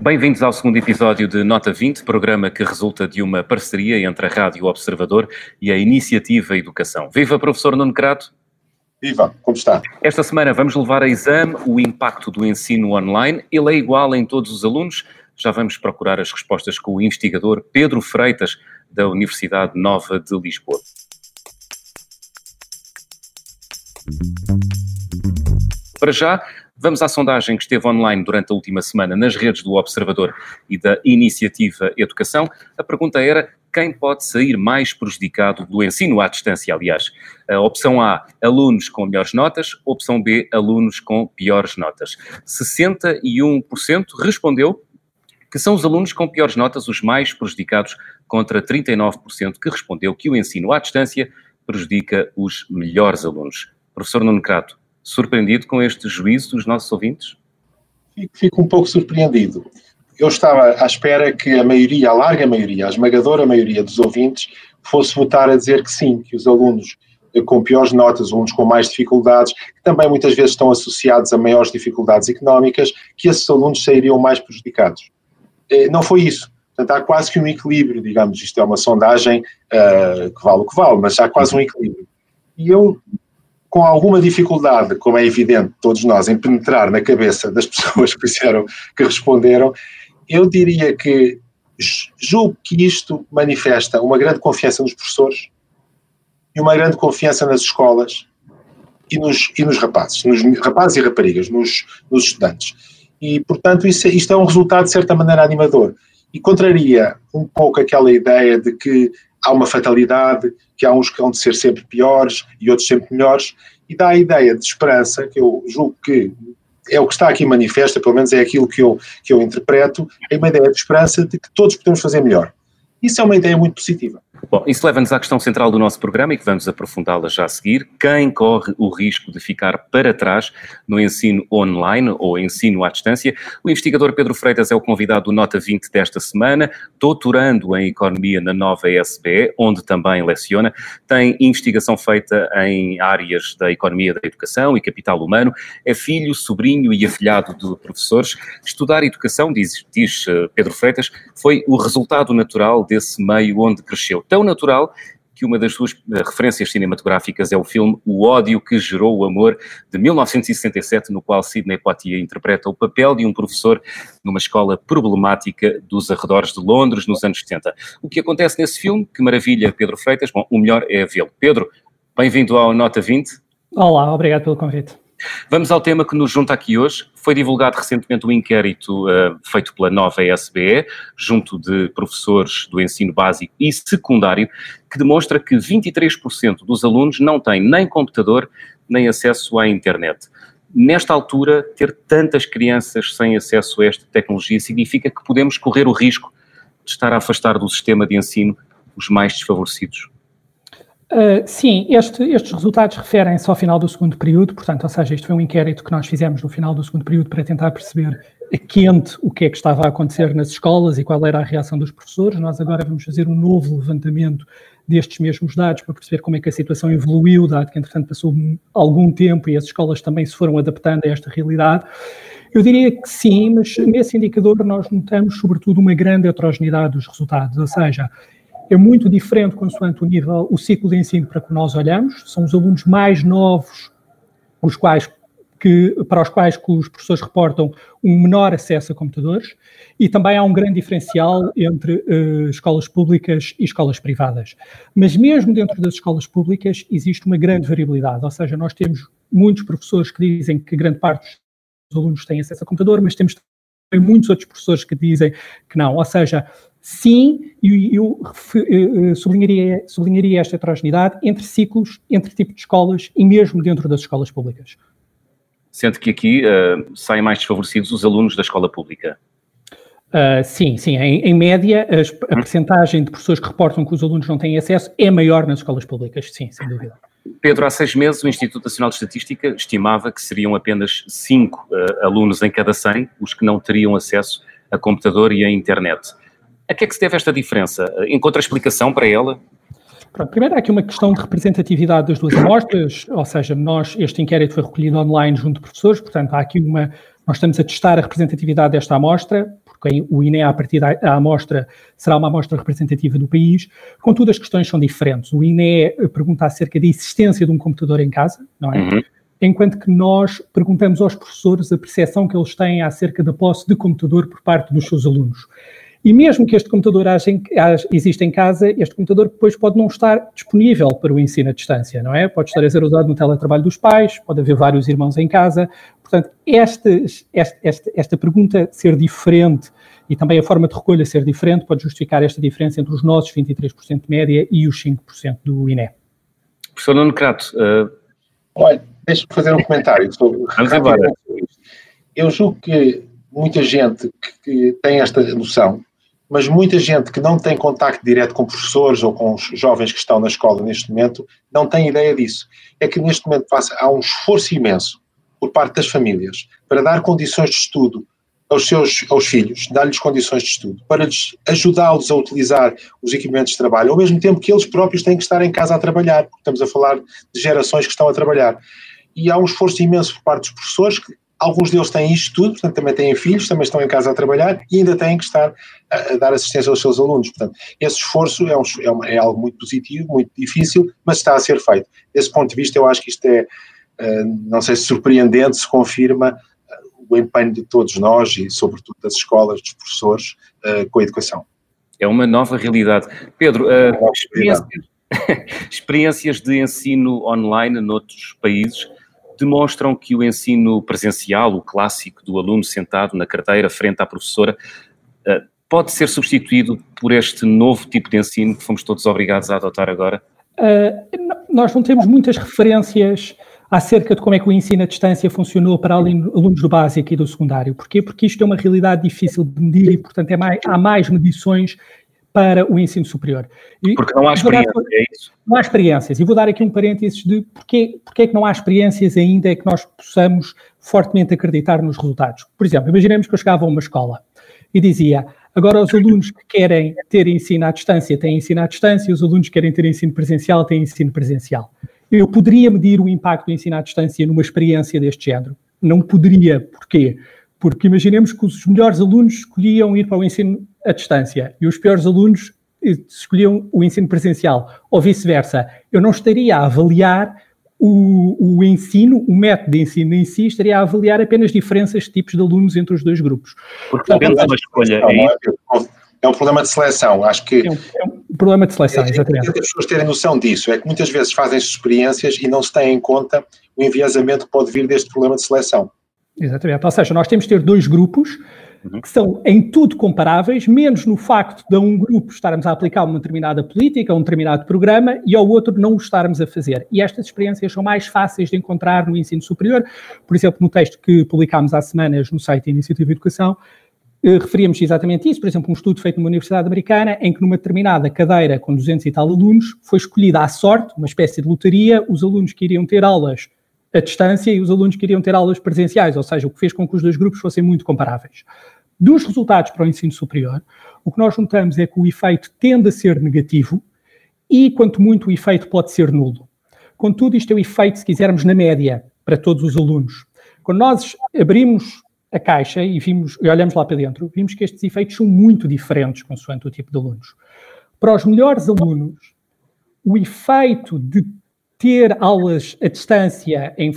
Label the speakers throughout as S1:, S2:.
S1: Bem-vindos ao segundo episódio de Nota 20, programa que resulta de uma parceria entre a Rádio Observador e a Iniciativa Educação. Viva, professor Nuno Crato!
S2: Viva, como está?
S1: Esta semana vamos levar a exame o impacto do ensino online. Ele é igual em todos os alunos? Já vamos procurar as respostas com o investigador Pedro Freitas, da Universidade Nova de Lisboa. Para já, Vamos à sondagem que esteve online durante a última semana nas redes do Observador e da Iniciativa Educação. A pergunta era quem pode sair mais prejudicado do ensino à distância, aliás. A opção A, alunos com melhores notas, opção B, alunos com piores notas. 61% respondeu que são os alunos com piores notas os mais prejudicados, contra 39% que respondeu que o ensino à distância prejudica os melhores alunos. Professor Nuno Crato, surpreendido com este juízo dos nossos ouvintes?
S2: Fico, fico um pouco surpreendido. Eu estava à espera que a maioria, a larga maioria, a esmagadora maioria dos ouvintes fosse votar a dizer que sim, que os alunos com piores notas, alunos com mais dificuldades, que também muitas vezes estão associados a maiores dificuldades económicas, que esses alunos sairiam mais prejudicados. Eh, não foi isso. Portanto, há quase que um equilíbrio, digamos, isto é uma sondagem uh, que vale o que vale, mas há quase um equilíbrio. E eu com alguma dificuldade, como é evidente, todos nós, em penetrar na cabeça das pessoas que disseram, que responderam, eu diria que julgo que isto manifesta uma grande confiança nos professores e uma grande confiança nas escolas e nos, e nos rapazes, nos rapazes e raparigas, nos, nos estudantes. E, portanto, isso, isto é um resultado de certa maneira animador. E contraria um pouco aquela ideia de que há uma fatalidade, que há uns que vão de ser sempre piores e outros sempre melhores, e dá a ideia de esperança, que eu julgo que é o que está aqui manifesta, pelo menos é aquilo que eu, que eu interpreto, é uma ideia de esperança de que todos podemos fazer melhor. Isso é uma ideia muito positiva.
S1: Bom, isso leva-nos à questão central do nosso programa e que vamos aprofundá-la já a seguir. Quem corre o risco de ficar para trás no ensino online ou ensino à distância? O investigador Pedro Freitas é o convidado do Nota 20 desta semana, doutorando em Economia na nova ESBE, onde também leciona. Tem investigação feita em áreas da economia da educação e capital humano. É filho, sobrinho e afilhado de professores. Estudar educação, diz, diz eh, Pedro Freitas, foi o resultado natural desse meio onde cresceu tão natural que uma das suas eh, referências cinematográficas é o filme O Ódio que Gerou o Amor, de 1967, no qual Sidney Poitier interpreta o papel de um professor numa escola problemática dos arredores de Londres, nos anos 70. O que acontece nesse filme, que maravilha Pedro Freitas, bom, o melhor é vê-lo. Pedro, bem-vindo ao Nota 20.
S3: Olá, obrigado pelo convite.
S1: Vamos ao tema que nos junta aqui hoje. Foi divulgado recentemente um inquérito uh, feito pela nova SBE, junto de professores do ensino básico e secundário, que demonstra que 23% dos alunos não têm nem computador nem acesso à internet. Nesta altura, ter tantas crianças sem acesso a esta tecnologia significa que podemos correr o risco de estar a afastar do sistema de ensino os mais desfavorecidos.
S3: Uh, sim, este, estes resultados referem-se ao final do segundo período, portanto, ou seja, isto foi um inquérito que nós fizemos no final do segundo período para tentar perceber a quente o que é que estava a acontecer nas escolas e qual era a reação dos professores. Nós agora vamos fazer um novo levantamento destes mesmos dados para perceber como é que a situação evoluiu, dado que, entretanto, passou algum tempo e as escolas também se foram adaptando a esta realidade. Eu diria que sim, mas nesse indicador nós notamos, sobretudo, uma grande heterogeneidade dos resultados, ou seja, é muito diferente consoante o nível, o ciclo de ensino para que nós olhamos. São os alunos mais novos, os quais que, para os quais que os professores reportam um menor acesso a computadores e também há um grande diferencial entre uh, escolas públicas e escolas privadas. Mas mesmo dentro das escolas públicas existe uma grande variabilidade, ou seja, nós temos muitos professores que dizem que grande parte dos alunos têm acesso a computador, mas temos muitos outros professores que dizem que não, ou seja, Sim, e eu, eu, sublinharia, sublinharia esta heterogeneidade entre ciclos, entre tipos de escolas e mesmo dentro das escolas públicas.
S1: Sendo que aqui uh, saem mais desfavorecidos os alunos da escola pública.
S3: Uh, sim, sim. Em, em média, a, a hum. percentagem de pessoas que reportam que os alunos não têm acesso é maior nas escolas públicas, sim, sem dúvida.
S1: Pedro, há seis meses o Instituto Nacional de Estatística estimava que seriam apenas cinco uh, alunos em cada 100 os que não teriam acesso a computador e a internet. A que é que se deve esta diferença? Encontra explicação para ela?
S3: Pronto, primeiro há aqui uma questão de representatividade das duas amostras, ou seja, nós, este inquérito foi recolhido online junto de professores, portanto há aqui uma, nós estamos a testar a representatividade desta amostra, porque o INE, a partir da amostra, será uma amostra representativa do país. Contudo, as questões são diferentes. O INE pergunta acerca da existência de um computador em casa, não é? Uhum. Enquanto que nós perguntamos aos professores a percepção que eles têm acerca da posse de computador por parte dos seus alunos. E mesmo que este computador exista em casa, este computador depois pode não estar disponível para o ensino à distância, não é? Pode estar a ser usado no teletrabalho dos pais, pode haver vários irmãos em casa. Portanto, esta, esta, esta pergunta ser diferente e também a forma de recolha ser diferente pode justificar esta diferença entre os nossos 23% de média e os 5% do INE.
S1: Professor Nuno Crato. Uh...
S2: Olha, deixe-me fazer um comentário sobre. Vamos embora. Eu julgo que muita gente que, que tem esta noção mas muita gente que não tem contacto direto com professores ou com os jovens que estão na escola neste momento não tem ideia disso. É que neste momento passa, há um esforço imenso por parte das famílias para dar condições de estudo aos seus aos filhos, dar-lhes condições de estudo, para ajudá-los a utilizar os equipamentos de trabalho, ao mesmo tempo que eles próprios têm que estar em casa a trabalhar, porque estamos a falar de gerações que estão a trabalhar. E há um esforço imenso por parte dos professores que Alguns deles têm isto tudo, portanto, também têm filhos, também estão em casa a trabalhar e ainda têm que estar a, a dar assistência aos seus alunos. Portanto, esse esforço é, um, é, uma, é, algo muito positivo, muito difícil, mas está a ser feito. Desse ponto de vista, eu acho que isto é, uh, não sei se surpreendente, se confirma uh, o empenho de todos nós e, sobretudo, das escolas, dos professores, uh, com a educação.
S1: É uma nova realidade. Pedro, experiências, experiências de ensino online noutros países demonstram que o ensino presencial, o clássico do aluno sentado na carteira frente à professora, eh, pode ser substituído por este novo tipo de ensino que fomos todos obrigados a adotar agora?
S3: Uh, nós não temos muitas referências acerca de como é que o ensino à distância funcionou para alunos do básico e do secundário. Porquê? Porque isto é uma realidade difícil de medir e, portanto, é mais, há mais medições para o ensino superior.
S1: E Porque não há experiência, dar, é isso?
S3: Não há experiências. E vou dar aqui um parênteses de porquê, porquê é que não há experiências ainda é que nós possamos fortemente acreditar nos resultados. Por exemplo, imaginemos que eu chegava a uma escola e dizia, agora os alunos que querem ter ensino à distância têm ensino à distância, os alunos que querem ter ensino presencial têm ensino presencial. Eu poderia medir o impacto do ensino à distância numa experiência deste género? Não poderia. Porquê? Porque imaginemos que os melhores alunos escolhiam ir para o ensino à distância e os piores alunos escolhiam o ensino presencial, ou vice-versa. Eu não estaria a avaliar o, o, ensino, o método de ensino em si, estaria a avaliar apenas diferenças de tipos de alunos entre os dois grupos.
S1: Porque depende de uma escolha. É,
S2: é um problema de seleção, acho que...
S3: É um, é um problema de seleção, é, exatamente. É
S2: as pessoas terem noção disso, é que muitas vezes fazem-se experiências e não se tem em conta o enviesamento que pode vir deste problema de seleção.
S3: Exatamente, ou seja, nós temos de ter dois grupos uhum. que são em tudo comparáveis, menos no facto de a um grupo estarmos a aplicar uma determinada política, um determinado programa, e ao outro não o estarmos a fazer. E estas experiências são mais fáceis de encontrar no ensino superior. Por exemplo, no texto que publicámos há semanas no site da Iniciativa Educação, eh, referíamos exatamente isso, por exemplo, um estudo feito numa universidade americana em que numa determinada cadeira com 200 e tal alunos foi escolhida à sorte, uma espécie de lotaria, os alunos que iriam ter aulas a distância e os alunos queriam ter aulas presenciais, ou seja, o que fez com que os dois grupos fossem muito comparáveis. Dos resultados para o ensino superior, o que nós notamos é que o efeito tende a ser negativo e, quanto muito, o efeito pode ser nulo. Contudo, isto é o efeito, se quisermos, na média, para todos os alunos. Quando nós abrimos a caixa e, vimos, e olhamos lá para dentro, vimos que estes efeitos são muito diferentes consoante o tipo de alunos. Para os melhores alunos, o efeito de ter aulas à distância, em,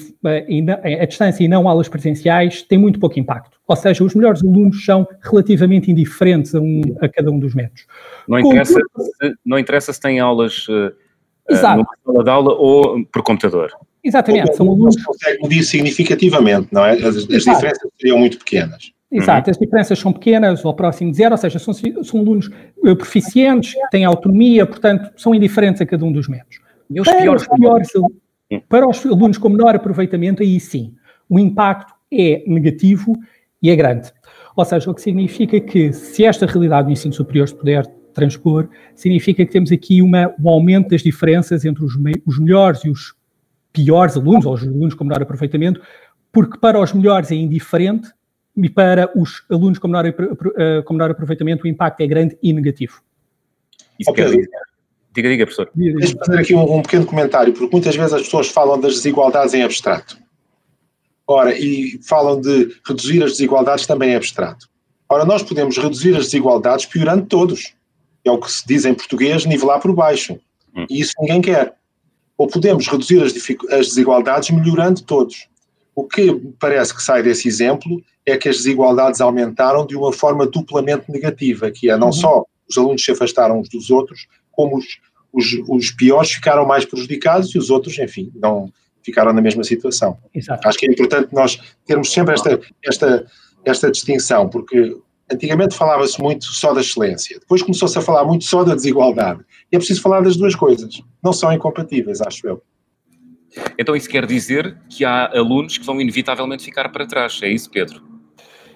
S3: em, à distância e não aulas presenciais tem muito pouco impacto. Ou seja, os melhores alunos são relativamente indiferentes a, um, a cada um dos métodos.
S1: Não interessa, se, não interessa se têm aulas uh, numa sala de aula ou por computador.
S3: Exatamente. São alunos...
S2: Não consegue medir significativamente, não é? As, as diferenças seriam muito pequenas.
S3: Exato, as diferenças são pequenas ou próximo de zero, ou seja, são, são alunos eh, proficientes, têm autonomia, portanto, são indiferentes a cada um dos métodos. E os para, piores, os piores para os alunos com menor aproveitamento, aí sim, o impacto é negativo e é grande. Ou seja, o que significa que, se esta realidade do ensino superior se puder transpor, significa que temos aqui uma, um aumento das diferenças entre os, os melhores e os piores alunos, ou os alunos com menor aproveitamento, porque para os melhores é indiferente e para os alunos com menor, com menor aproveitamento o impacto é grande e negativo.
S1: Isso okay. quer dizer Diga, diga, professor.
S2: Deixa-me fazer aqui um, um, pequeno comentário, porque muitas vezes as pessoas falam das desigualdades em abstrato. Ora, e falam de reduzir as desigualdades também em abstrato. Ora, nós podemos reduzir as desigualdades piorando todos. É o que se diz em português, nivelar por baixo. Hum. E isso ninguém quer. Ou podemos reduzir as, as desigualdades melhorando todos. O que parece que sai desse exemplo é que as desigualdades aumentaram de uma forma duplamente negativa, que é não uhum. só os alunos se afastaram uns dos outros, como os, os, os, piores ficaram mais prejudicados e os outros, enfim, não ficaram na mesma situação. Exato. Acho que é importante nós termos sempre esta, esta, esta distinção, porque antigamente falava-se muito só da excelência, depois começou-se a falar muito só da desigualdade. E é preciso falar das duas coisas, não são incompatíveis, acho eu.
S1: Então isso quer dizer que há alunos que vão inevitavelmente ficar para trás, é isso, Pedro?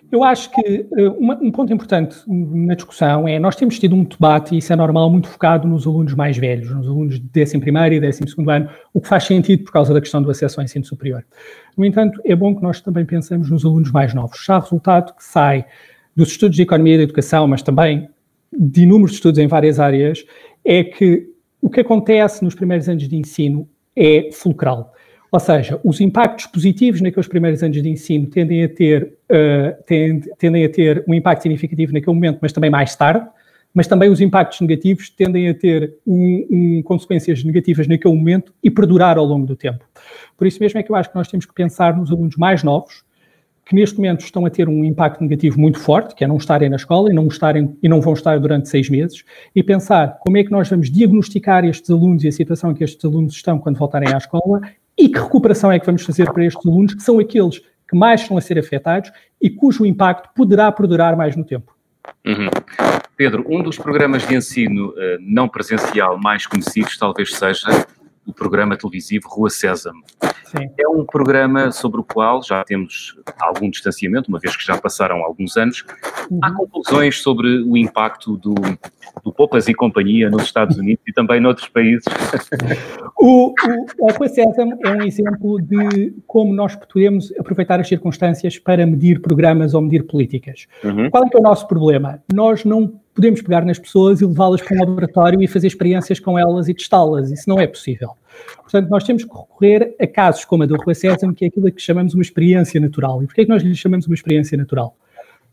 S3: Eu acho que uh, uma, um ponto importante na discussão é nós temos tido um debate, e isso é normal, muito focado nos alunos mais velhos, nos alunos de 11 e 12 ano, o que faz sentido por causa da questão do acesso ao ensino superior. No entanto, é bom que nós também pensemos nos alunos mais novos. Já o resultado que sai dos estudos de economia e de educação, mas também de inúmeros estudos em várias áreas, é que o que acontece nos primeiros anos de ensino é fulcral. Ou seja, os impactos positivos naqueles primeiros anos de ensino tendem a ter, uh, tendem, tendem a ter um impacto significativo naquele momento, mas também mais tarde, mas também os impactos negativos tendem a ter um, um, consequências negativas naquele momento e perdurar ao longo do tempo. Por isso mesmo é que eu acho que nós temos que pensar nos alunos mais novos, que neste momento estão a ter um impacto negativo muito forte, que é não estarem na escola e não, estarem, e não vão estar durante seis meses, e pensar como é que nós vamos diagnosticar estes alunos e a situação em que estes alunos estão quando voltarem à escola e que recuperação é que vamos fazer para estes alunos, que são aqueles que mais estão a ser afetados e cujo impacto poderá perdurar mais no tempo.
S1: Uhum. Pedro, um dos programas de ensino uh, não presencial mais conhecidos talvez seja o programa televisivo Rua Sésamo. Sim. É um programa sobre o qual já temos algum distanciamento, uma vez que já passaram alguns anos. Uhum. Há conclusões sobre o impacto do, do Poupas e Companhia nos Estados Unidos e também noutros países?
S3: O, o, Sésamo é um exemplo de como nós podemos aproveitar as circunstâncias para medir programas ou medir políticas. Uhum. Qual é, é o nosso problema? Nós não podemos pegar nas pessoas e levá-las para um laboratório e fazer experiências com elas e testá-las. Isso não é possível. Portanto, nós temos que recorrer a casos como a do Rua Sésamo, que é aquilo que chamamos uma experiência natural. E porquê é que nós lhe chamamos uma experiência natural?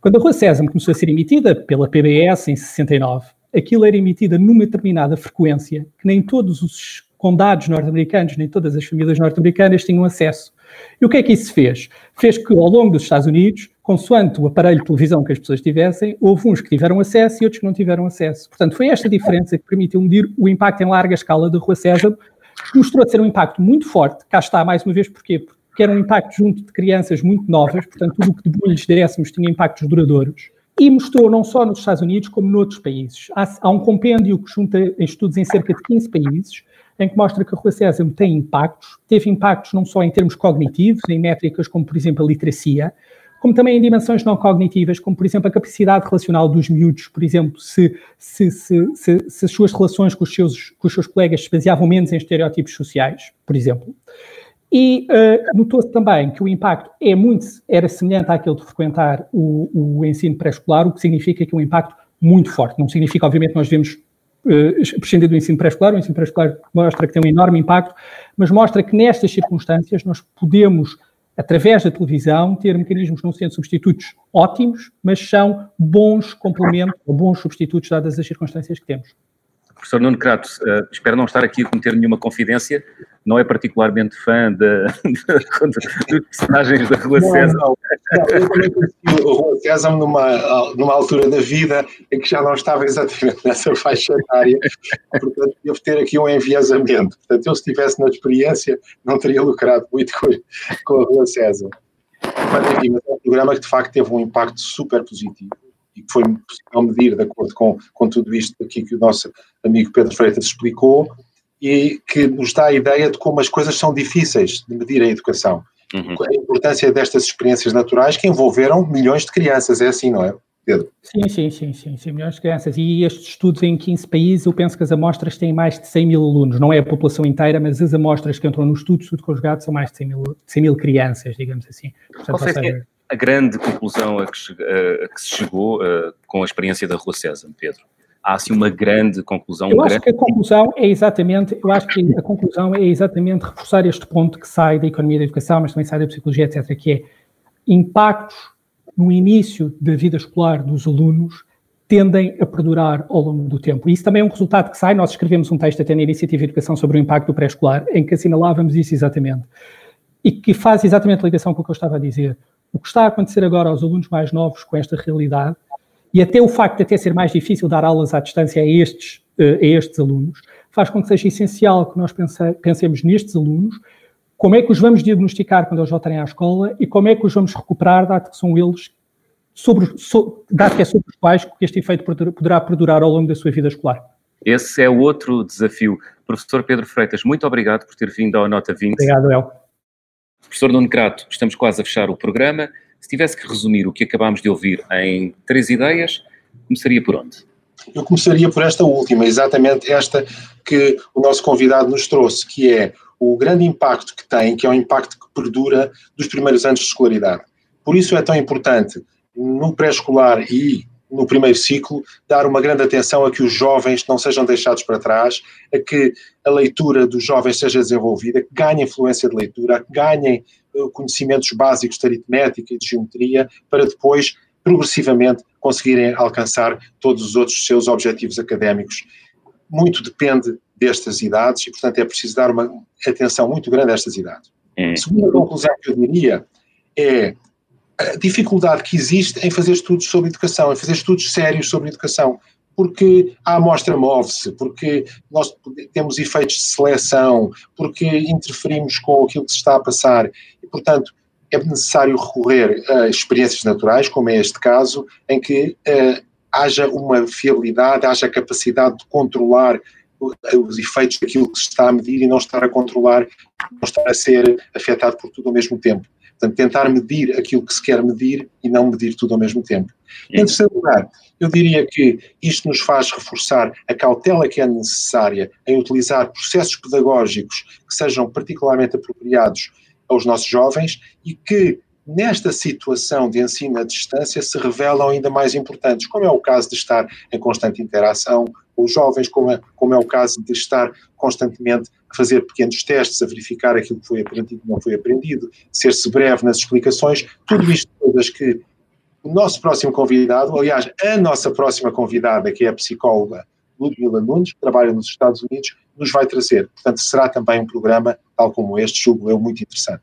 S3: Quando a Rua Sésamo começou a ser emitida pela PBS em 69, aquilo era emitida numa determinada frequência que nem todos os condados norte-americanos, nem todas as famílias norte-americanas tinham acesso. E o que é que isso fez? Fez que, ao longo dos Estados Unidos, consoante o aparelho de televisão que as pessoas tivessem, houve uns que tiveram acesso e outros que não tiveram acesso. Portanto, foi esta diferença que permitiu medir o impacto em larga escala da Rua César, que mostrou ser um impacto muito forte. Cá está, mais uma vez, porquê? Porque era um impacto junto de crianças muito novas, portanto, tudo o que de bom lhes dessemos tinha impactos duradouros. E mostrou não só nos Estados Unidos, como noutros países. Há, há um compêndio que junta estudos em cerca de 15 países, em que mostra que a Rua César tem impactos, teve impactos não só em termos cognitivos, em métricas como, por exemplo, a literacia, como também em dimensões não cognitivas, como por exemplo a capacidade relacional dos miúdos, por exemplo, se, se, se, se, se as suas relações com os seus, com os seus colegas se baseavam menos em estereótipos sociais, por exemplo. E uh, notou-se também que o impacto é muito, era semelhante àquele de frequentar o, o ensino pré-escolar, o que significa que é um impacto muito forte. Não significa, obviamente, nós devemos uh, prescindir do ensino pré-escolar. O ensino pré-escolar mostra que tem um enorme impacto, mas mostra que nestas circunstâncias nós podemos através da televisão, ter mecanismos não sendo substitutos ótimos, mas são bons complementos ou bons substitutos dadas as circunstâncias que temos.
S1: Professor Nuno Crato, uh, espero não estar aqui a cometer nenhuma confidência, não é particularmente fã de, dos personagens da Rua César. Não,
S2: não, eu também conheci a Rua César numa, numa altura da vida em que já não estava exatamente nessa faixa etária, portanto devo ter aqui um enviesamento. Portanto, eu se estivesse na experiência não teria lucrado muito com, com a Rua César. Mas, enfim, mas é um programa que de facto teve um impacto super positivo e que foi possível medir de acordo com, com tudo isto aqui que o nosso amigo Pedro Freitas explicou e que nos dá a ideia de como as coisas são difíceis de medir a educação. Uhum. A importância destas experiências naturais que envolveram milhões de crianças, é assim, não é? Pedro.
S3: Sim, sim, sim, sim, sim, milhões de crianças. E estes estudos em 15 países, eu penso que as amostras têm mais de 100 mil alunos. Não é a população inteira, mas as amostras que entram no estudo, estudo conjugado, são mais de 100 mil, 100 mil crianças, digamos assim.
S1: Portanto, qual, seria, a grande conclusão a que, a que se chegou uh, com a experiência da Rua César, Pedro? Há assim uma grande conclusão.
S3: Eu
S1: um
S3: acho grande... que a conclusão é exatamente, eu acho que a conclusão é exatamente reforçar este ponto que sai da economia da educação, mas também sai da psicologia, etc., que é impactos no início da vida escolar dos alunos tendem a perdurar ao longo do tempo. E isso também é um resultado que sai. Nós escrevemos um texto até na Iniciativa de Educação sobre o impacto do pré-escolar, em que assinalávamos isso exatamente. E que faz exatamente a ligação com o que eu estava a dizer. O que está a acontecer agora aos alunos mais novos com esta realidade, e até o facto de até ser mais difícil dar aulas à distância a estes, eh, a estes alunos, faz com que seja essencial que nós pense, pensemos nestes alunos, como é que os vamos diagnosticar quando eles voltarem à escola e como é que os vamos recuperar, dado que são eles sobre, so, dado que é sobre os quais que este efeito poderá perdurar ao longo da sua vida escolar.
S1: Esse é outro desafio. Professor Pedro Freitas, muito obrigado por ter vindo ao Nota 20.
S3: Obrigado, El.
S1: Professor Nuno Crato, estamos quase a fechar o programa. Se tivesse que resumir o que acabámos de ouvir em três ideias, começaria por onde?
S2: Eu começaria por esta última, exatamente esta que o nosso convidado nos trouxe, que é o grande impacto que tem, que é um impacto que perdura dos primeiros anos de escolaridade. Por isso é tão importante no pré-escolar e no primeiro ciclo, dar uma grande atenção a que os jovens não sejam deixados para trás, a que a leitura dos jovens seja desenvolvida, que ganhem fluência de leitura, que ganhem eh, conhecimentos básicos de aritmética e de geometria, para depois, progressivamente, conseguirem alcançar todos os outros seus objetivos académicos. Muito depende destas idades e, portanto, é preciso dar uma atenção muito grande a estas idades. É. A segunda conclusão que eu diria é a dificuldade que existe em fazer estudos sobre educação, em fazer estudos sérios sobre educação, porque a amostra move-se, porque nós temos efeitos de seleção, porque interferimos com aquilo que se está a passar e, portanto, é necessário recorrer a experiências naturais, como é este caso, em que uh, haja uma fiabilidade, haja capacidade de controlar os efeitos daquilo que se está a medir e não estar a controlar, não estar a ser afetado por tudo ao mesmo tempo. Portanto, tentar medir aquilo que se quer medir e não medir tudo ao mesmo tempo. Em terceiro lugar, eu diria que isto nos faz reforçar a cautela que é necessária em utilizar processos pedagógicos que sejam particularmente apropriados aos nossos jovens e que nesta situação de ensino à distância se revelam ainda mais importantes, como é o caso de estar em constante interação com os jovens, como é, como é o caso de estar constantemente fazer pequenos testes, a verificar aquilo que foi aprendido e não foi aprendido, ser-se breve nas explicações, tudo isto coisas que o nosso próximo convidado, aliás, a nossa próxima convidada, que é a psicóloga Ludmila Nunes, que trabalha nos Estados Unidos, nos vai trazer. Portanto, será também um programa, tal como este, julgo eu, muito interessante.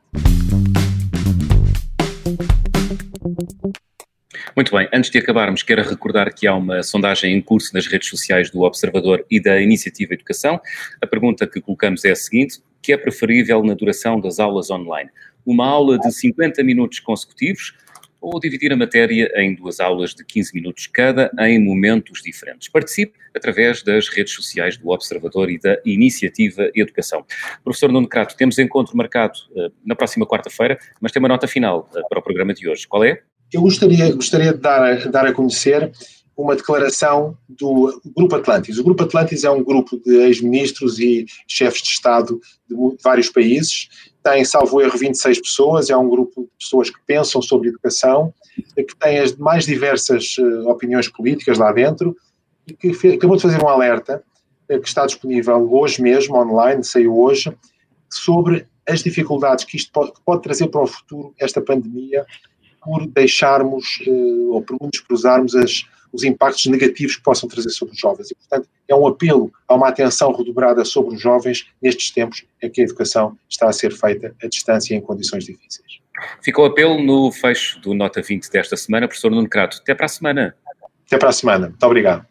S1: Muito bem, antes de acabarmos, quero recordar que há uma sondagem em curso nas redes sociais do Observador e da Iniciativa Educação. A pergunta que colocamos é a seguinte: que é preferível na duração das aulas online? Uma aula de 50 minutos consecutivos ou dividir a matéria em duas aulas de 15 minutos cada em momentos diferentes. Participe através das redes sociais do Observador e da Iniciativa Educação. Professor Nuno Crato, temos encontro marcado uh, na próxima quarta-feira, mas tem uma nota final uh, para o programa de hoje. Qual é?
S2: Eu gostaria, gostaria de dar a, dar a conhecer uma declaração do Grupo Atlantis. O Grupo Atlantis é um grupo de ex-ministros e chefes de Estado de vários países tem, salvo erro, 26 pessoas, é um grupo de pessoas que pensam sobre educação, que tem as mais diversas uh, opiniões políticas lá dentro e que acabou de fazer um alerta uh, que está disponível hoje mesmo, online, saiu hoje, sobre as dificuldades que isto pode, que pode trazer para o futuro esta pandemia por deixarmos uh, ou por menosprezarmos as, os impactos negativos que possam trazer sobre os jovens. E, portanto, é um apelo a uma atenção redobrada sobre os jovens nestes tempos em que a educação está a ser feita à distância e em condições difíceis.
S1: Fica o apelo no fecho do Nota 20 desta semana. Professor Nuno Crato, até para a semana.
S2: Até para a semana. Muito obrigado.